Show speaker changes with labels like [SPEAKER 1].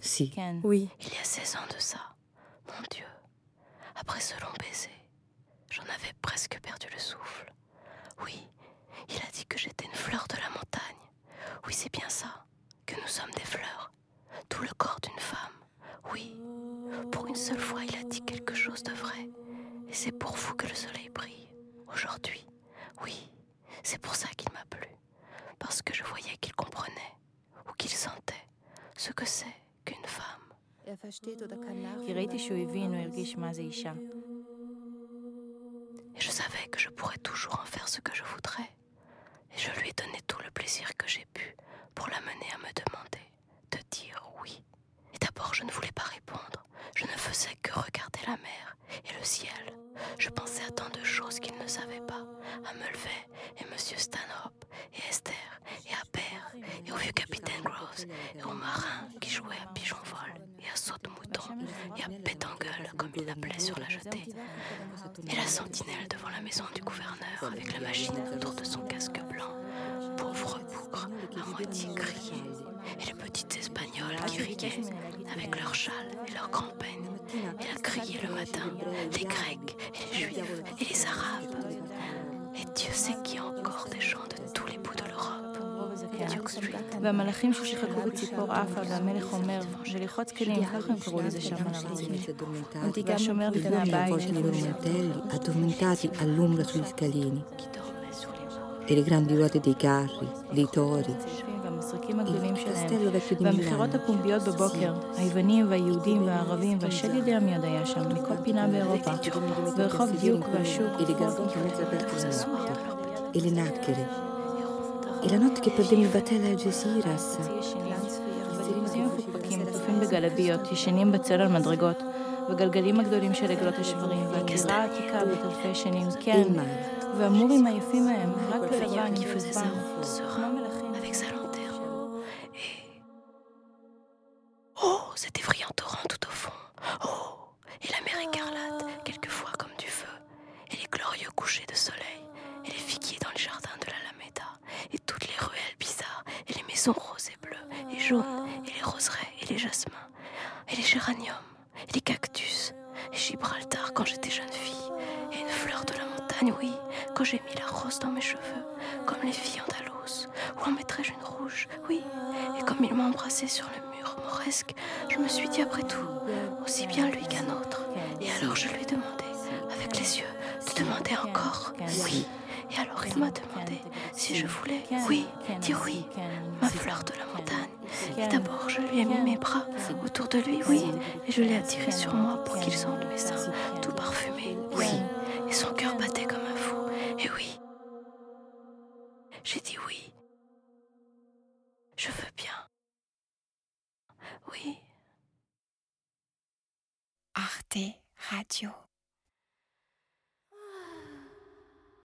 [SPEAKER 1] Si.
[SPEAKER 2] Oui.
[SPEAKER 3] Il y a 16 ans de ça, mon Dieu, après ce long baiser, j'en avais presque perdu le souffle. Oui, il a dit que j'étais une fleur de la montagne. Oui, c'est bien ça, que nous sommes des fleurs, tout le corps d'une femme. Oui, pour une seule fois, il a dit quelque chose de vrai. Et c'est pour vous que le soleil brille, aujourd'hui. Oui, c'est pour ça qu'il m'a plu, parce que je voyais qu'il comprenait, ou qu'il sentait, ce que c'est qu'une femme.
[SPEAKER 4] כי ראיתי שהוא הבין, הוא הרגיש מה זה אישה.
[SPEAKER 3] Et je savais que je pourrais toujours en faire ce que je voudrais. Et je lui ai donné tout le plaisir que j'ai pu pour l'amener à me demander de dire oui. Et d'abord, je ne voulais pas répondre. Je ne faisais que regarder la mer et le ciel. Je pensais à tant de choses qu'il ne savait pas. À Mulvey et Monsieur Stanhope et Esther et à Père et au vieux capitaine Groves et aux marins qui jouaient à pigeon-vol et à saute-mouton et à pétangueule comme il l'appelait sur la jetée. Et la sentinelle devant la maison du gouverneur avec la machine autour de son casque blanc. Pauvre bougre, à moitié grillé. Et les petites espagnoles qui riaient avec leurs châles et leurs grands peines. Et à crier le matin, les Grecs et les Juifs et les Arabes. Et Dieu sait qu'il y a encore des gens de tous les bouts de l'Europe. Duke Street.
[SPEAKER 4] והמלאכים ששיחקו בציפור עפה, והמלך אומר, וללחוץ כלים, ככה הם קראו לזה שם על הרצפה. אנטיגה שומר לפני
[SPEAKER 1] Uomini
[SPEAKER 4] הבית,
[SPEAKER 1] avvolti nei loro mantelli, addormentati all'ombra sugli scalini,
[SPEAKER 3] qui dormait sous les murs.
[SPEAKER 1] e le grandi ruote dei carri, dei tori,
[SPEAKER 4] המשחקים הגדולים שלהם, והמכירות הפומביות בבוקר, היוונים והיהודים והערבים והשד יודע מי עוד היה שם, מכל פינה באירופה, ורחוב דיוק והשוק,
[SPEAKER 1] إلى نطق بالمبتة الجزيرة
[SPEAKER 4] ילדים מפוקפקים מטופים בגלביות, ישנים בצל על מדרגות, וגלגלים הגדולים של עגלות השברים, והגירה העתיקה בטלפי שנים, כן, והמורים עייפים מהם, רק בלבן,
[SPEAKER 3] מפוספן,
[SPEAKER 4] כמו מלכים.
[SPEAKER 3] Cet effrayant torrent tout au fond. Oh, et la mer écarlate, quelquefois comme du feu. Et les glorieux couchers de soleil. Et les figuiers dans les jardins de l'Alameda. Et toutes les ruelles bizarres. Et les maisons roses et bleues. Et jaunes. Et les roseraies. Et les jasmins. Et les géraniums. Et les cactus. Et Gibraltar quand j'étais jeune fille. Et une fleur de la montagne, oui. Quand j'ai mis la rose dans mes cheveux. Comme les filles andalous. Ou en mettrais-je une rouge, oui. Et comme il m'a embrassé sur le mur je me suis dit après tout, aussi bien lui qu'un autre. Et alors je lui ai demandé, avec les yeux, de demander encore, oui. Et alors il m'a demandé si je voulais, oui, dire oui, ma fleur de la montagne. Et d'abord je lui ai mis mes bras autour de lui, oui. Et je l'ai attiré sur moi pour qu'il sente mes seins, tout parfumés, oui. Et son cœur battait comme un fou, et oui. J'ai dit oui. Je veux bien. Oui.
[SPEAKER 5] Arte Radio.